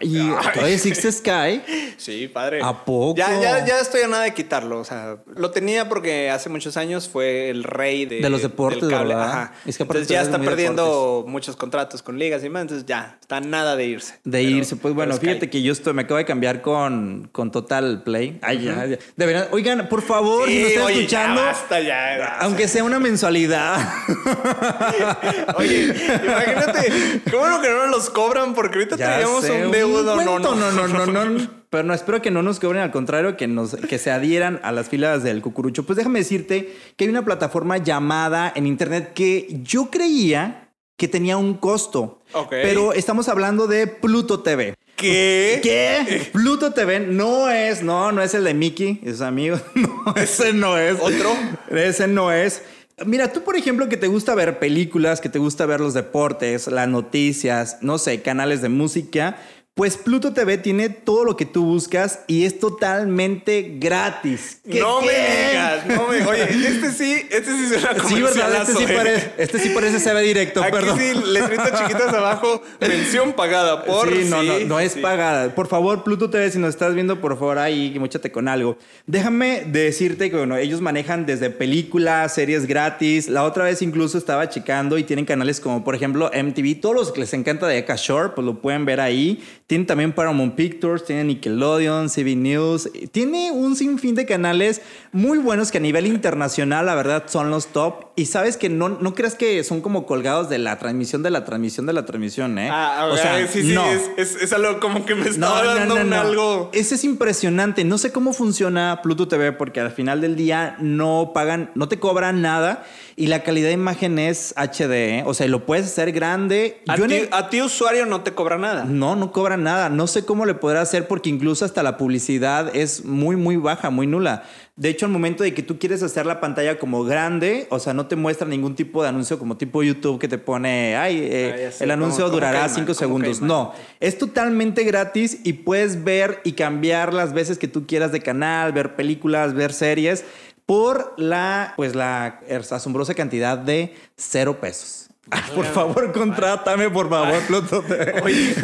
Y todavía <laughs> existe Sky. Sí, padre. ¿A poco? Ya, ya, ya estoy a nada de quitarlo. O sea, lo tenía porque hace muchos años fue el rey de, De los deportes, del cable. ¿verdad? Ajá. Es que aparte entonces ya está perdiendo muchos contratos con ligas y más. Entonces ya está nada de irse. De Pero- irse, pues bueno, fíjate que yo estoy, me acabo de cambiar con, con Total Play. Ay, ya, ya. Deberían, oigan, por favor, si Sí, nos están oye, ya escuchando, basta ya. aunque sea una mensualidad. <laughs> Oye, imagínate, qué bueno que no nos los cobran porque ahorita Ya traíamos sé, un deudo. No, no, no, no, no, no. Pero no, espero que no nos cobren, al contrario, que, nos, que se adhieran a las filas del cucurucho. Pues déjame decirte que hay una plataforma llamada en internet que yo creía que tenía un costo. Ok. Pero estamos hablando de Pluto TV. ¿Qué? ¿Qué? Pluto TV no es, no, no es el de Mickey, es amigo. <laughs> No, ese no es. ¿Otro? Ese no es. Mira, tú, por ejemplo, que te gusta ver películas, que te gusta ver los deportes, las noticias, no sé, canales de música, pues Pluto TV tiene todo lo que tú buscas y es totalmente gratis. ¿Qué- No me digas, no me. Oye, este sí, este sí suena como Sí, ¿verdad? Este sí, parece, este sí parece CB directo, Aquí perdón. sí, letritas chiquitas abajo, mención pagada por. Sí, no, no, sí, no es sí. pagada. Por favor, Pluto TV, si nos estás viendo, por favor, ahí, mochate con algo. Déjame decirte que, bueno, ellos manejan desde películas, series gratis. La otra vez incluso estaba checando y tienen canales como, por ejemplo, MTV. Todos los que les encanta de Eka Shore, pues lo pueden ver ahí. Tienen también Paramount Pictures, tienen Nickelodeon, CB News. Tiene un sinfín de canales muy buenos que a nivel internacional, la verdad, son los top. Y sabes que no, no creas que son como colgados de la transmisión, de la transmisión, de la transmisión, ¿eh? Ah, o sea, sí, sí, no. es, es, es algo como que me estaba dando un algo. Ese es impresionante. No sé cómo funciona Pluto TV porque al final del día no pagan, no te cobran nada y la calidad de imagen es HD. ¿eh? O sea, lo puedes hacer grande. A, ti, el- a ti, usuario, no te cobra nada. no, no cobra nada. No sé cómo le podrá hacer porque incluso hasta la publicidad es muy, muy baja, muy nula. De hecho, al momento de que tú quieres hacer la pantalla como grande, o sea, no te muestra ningún tipo de anuncio como tipo YouTube que te pone, ay, eh, Ah, el anuncio como- durará cinco segundos. No, es totalmente gratis y puedes ver y cambiar las veces que tú quieras de canal, ver películas, ver series por la, pues la asombrosa cantidad de cero pesos. Ay, por favor, contrátame, por favor, Pluto TV. <laughs> Oye,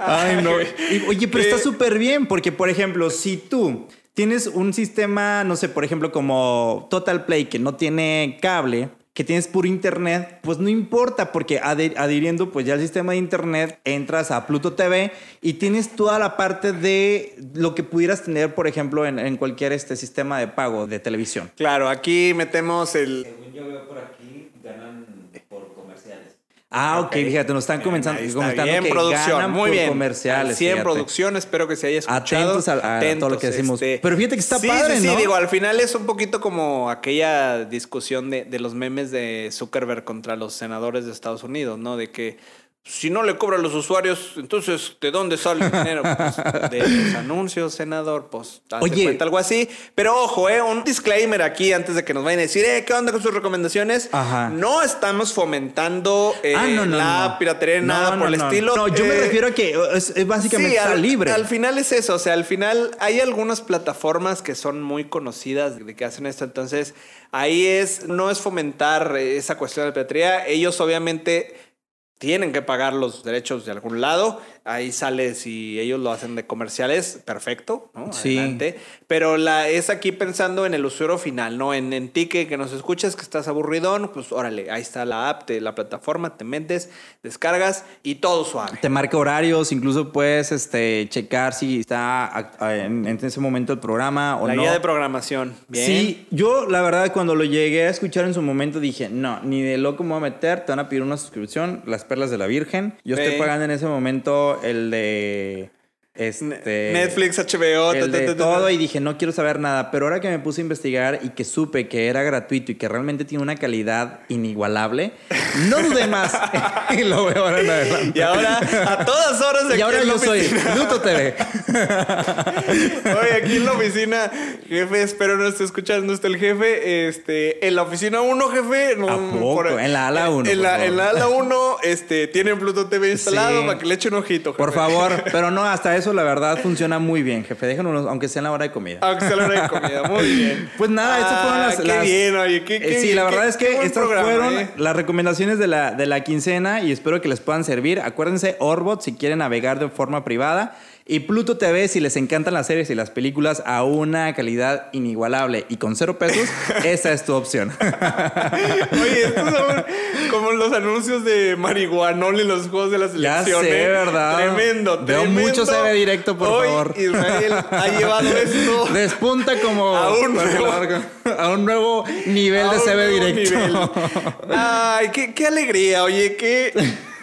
Ay, no. Oye, pero está súper bien, porque, por ejemplo, si tú tienes un sistema, no sé, por ejemplo, como Total Play, que no tiene cable, que tienes puro internet, pues no importa, porque adhiriendo pues ya al sistema de internet, entras a Pluto TV y tienes toda la parte de lo que pudieras tener, por ejemplo, en, en cualquier este sistema de pago de televisión. claro, aquí metemos el. yo veo por aquí, ganan por comerciales. Ah, ok, Ok. fíjate, nos están comenzando, Ahí está, bien, que producción, ganan muy por bien. comerciales. 100 fíjate. producción, espero que se haya escuchado. Atentos a- a todo lo que decimos. Pero fíjate que está sí, padre, sí, sí, ¿no? digo, al final es un poquito como aquella discusión de, de los memes de Zuckerberg contra los senadores de Estados Unidos, ¿no? De que si no le cobran a los usuarios, entonces, ¿de dónde sale el dinero? Pues, de los anuncios, senador, pues, Oye. cuenta algo así. Pero ojo, ¿eh? Un disclaimer aquí antes de que nos vayan a decir, ¿eh? ¿Qué onda con sus recomendaciones? Ajá. No estamos fomentando eh, Ah, no, no, la no. piratería, nada por el estilo. No, yo me Eh, refiero a que es, es básicamente Sí, al, libre. Al final es eso, o sea, al final hay algunas plataformas que son muy conocidas de que hacen esto, entonces ahí es, no es fomentar esa cuestión de piratería, ellos obviamente tienen que pagar los derechos de algún lado, ahí sale si ellos lo hacen de comerciales, perfecto, ¿no? Sí. Adelante. Pero la, es aquí pensando en el usuario final, ¿no? En, en ti que, que nos escuchas, que estás aburridón, pues órale, ahí está la app la plataforma, te metes, descargas y todo suave. Te marca horarios, incluso puedes este, checar si está en, en ese momento el programa o la no. guía de programación. Bien. Sí, yo la verdad cuando lo llegué a escuchar en su momento dije, no, ni de loco me voy a meter, te van a pedir una suscripción, las perlas de la Virgen. Yo estoy pagando en ese momento el de este Netflix, HBO, el ta, ta, de ta, todo y dije no quiero saber nada pero ahora que me puse a investigar y que supe que era gratuito y que realmente tiene una calidad inigualable no dudé más <laughs> <laughs> y lo veo ahora en adelante Y ahora, a todas horas de y ahora yo soy Luto TV Oye, aquí en la oficina, jefe, espero no esté escuchando esto el jefe. Este, en la oficina 1, jefe. No, ¿A poco? En la ala uno, En por la, favor. en la ala 1, este, tienen Pluto TV instalado Sí. para que le eche un ojito, jefe. Por favor, pero no, hasta eso eso, la verdad, funciona muy bien, jefe. Déjanos, aunque sea en la hora de comida. Aunque sea la hora de comida, muy bien. <laughs> Pues nada, estas fueron Ah, las- Qué las- bien, oye, qué, Eh, qué- sí, la qué- verdad es qué que buen estas programa, fueron eh. las recomendaciones de la, de la quincena y espero que les puedan servir. Acuérdense, Orbot, si quieren navegar de forma privada. Y Pluto TV, si les encantan las series y las películas a una calidad inigualable y con cero pesos, <laughs> esa es tu opción. <laughs> Oye, estos son como los anuncios de marihuanol en los juegos de la Ya selección. sé, ¿eh? ¿verdad? Tremendo, Veo tremendo. mucho CB directo, por Hoy favor. Israel ha llevado esto <laughs> Despunta como A un nuevo- a un nuevo nivel a de CB directo. nivel. Ay, qué, qué alegría, oye, qué.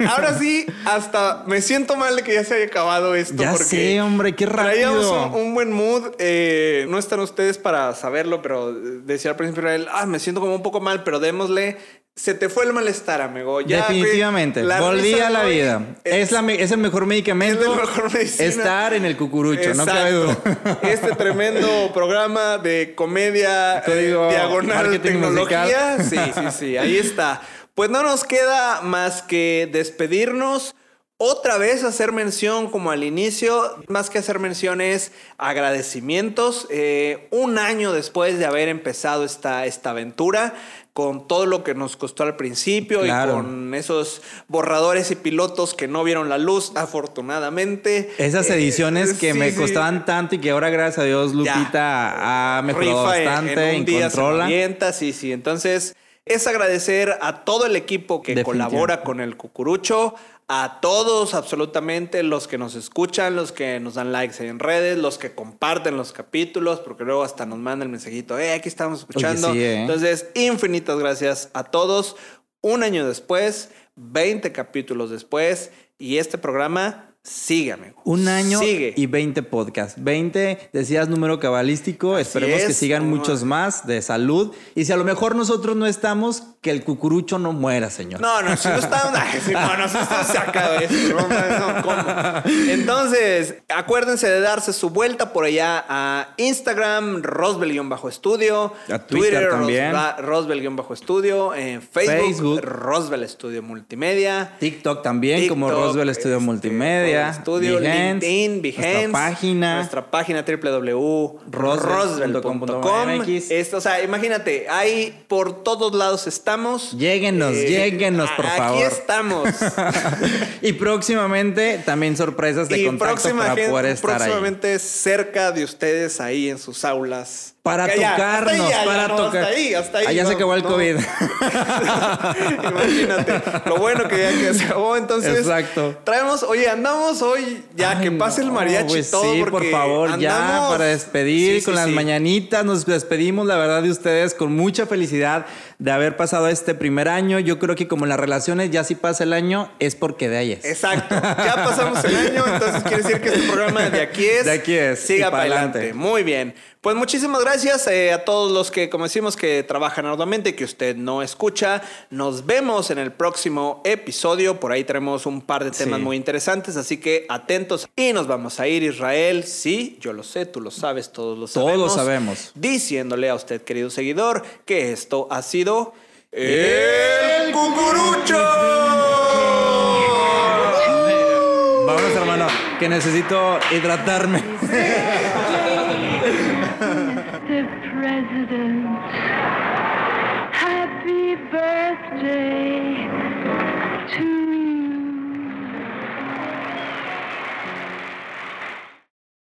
Ahora sí, hasta me siento mal de que ya se haya acabado esto. Ya porque sé, hombre, qué Traíamos rápido. un, un buen mood. eh, no están ustedes para saberlo, pero decía al principio ah, me siento como un poco mal, pero démosle. Se te fue el malestar, amigo. Ya, Definitivamente. la Volví a la hoy vida. Es, la me- es el mejor medicamento. Es la mejor medicina. Estar en el cucurucho, no cabe duda. Exacto. <laughs> Este tremendo programa de comedia eh, digo, diagonal tecnología. musical. Sí, sí, sí, ahí <laughs> está. Pues no nos queda más que despedirnos. Otra vez hacer mención como al inicio, más que hacer menciones, agradecimientos. Eh, un año después de haber empezado esta, esta aventura, con todo lo que nos costó al principio Claro. y con esos borradores y pilotos que no vieron la luz, afortunadamente. Esas Eh, ediciones que sí, me sí. costaban tanto y que ahora, gracias a Dios, Lupita ha mejorado Rifa bastante, en un día se controla. sí, sí. Entonces, es agradecer a todo el equipo que colabora con el Cucurucho, a todos absolutamente los que nos escuchan, los que nos dan likes en redes, los que comparten los capítulos, porque luego hasta nos mandan el mensajito, eh, aquí estamos escuchando. sí, ¿eh? Entonces, infinitas gracias a todos. Un año después, 20 capítulos después, y este programa sigue, amigo. Un año Sigue. y 20 podcasts. 20, decías número cabalístico. Esperemos que sigan No. muchos más de salud. Y si a lo mejor nosotros no estamos, que el cucurucho no muera, señor. No, no, si no está. <laughs> No, no, si acaba esto. No. Entonces, acuérdense de darse su vuelta por allá a Instagram, Roswell-estudio. A Twitter también. Roswell-estudio. En Facebook, Facebook. Roswell Estudio Multimedia. TikTok también, como Roswell Estudio este, Multimedia. Roswell Studio, Behance, LinkedIn, Behance, Nuestra página. Nuestra página www.roswell.com. Esto, O sea, imagínate, ahí por todos lados estamos. Eh, Lléguenos, lléguenos, por aquí favor. estamos. <laughs> y próximamente también sorpresas de y contacto próxima para poder estar ahí. próximamente cerca de ustedes ahí en sus aulas. Para hasta tocarnos, ahí, para no, tocar. Hasta ahí, hasta ahí. Ah, ya se acabó el no. COVID. <laughs> Imagínate. Lo bueno que ya que se acabó. Entonces, Exacto. traemos, oye, andamos hoy ya Ay, que pase el no, mariachi pues todo. Sí, por favor, ya para despedir Sí, sí, con las mañanitas. Nos despedimos, la verdad, de ustedes con mucha felicidad de haber pasado este primer año. Yo creo que como en las relaciones ya si pasa el año es porque de ahí es. Exacto. <laughs> Ya pasamos el año, entonces quiere decir que este programa de aquí es. De aquí es, Siga para adelante. adelante. Muy bien. Pues muchísimas gracias eh, a todos los que, como decimos, que trabajan arduamente, que usted no escucha. Nos vemos en el próximo episodio. Por ahí tenemos un par de temas Sí. muy interesantes, así que atentos. Y nos vamos a ir, Israel. Sí, yo lo sé, tú lo sabes, todos lo sabemos. Todos sabemos. Diciéndole a usted, querido seguidor, que esto ha sido. ¡El Cucurucho! Vámonos, hermano, que necesito hidratarme. Birthday to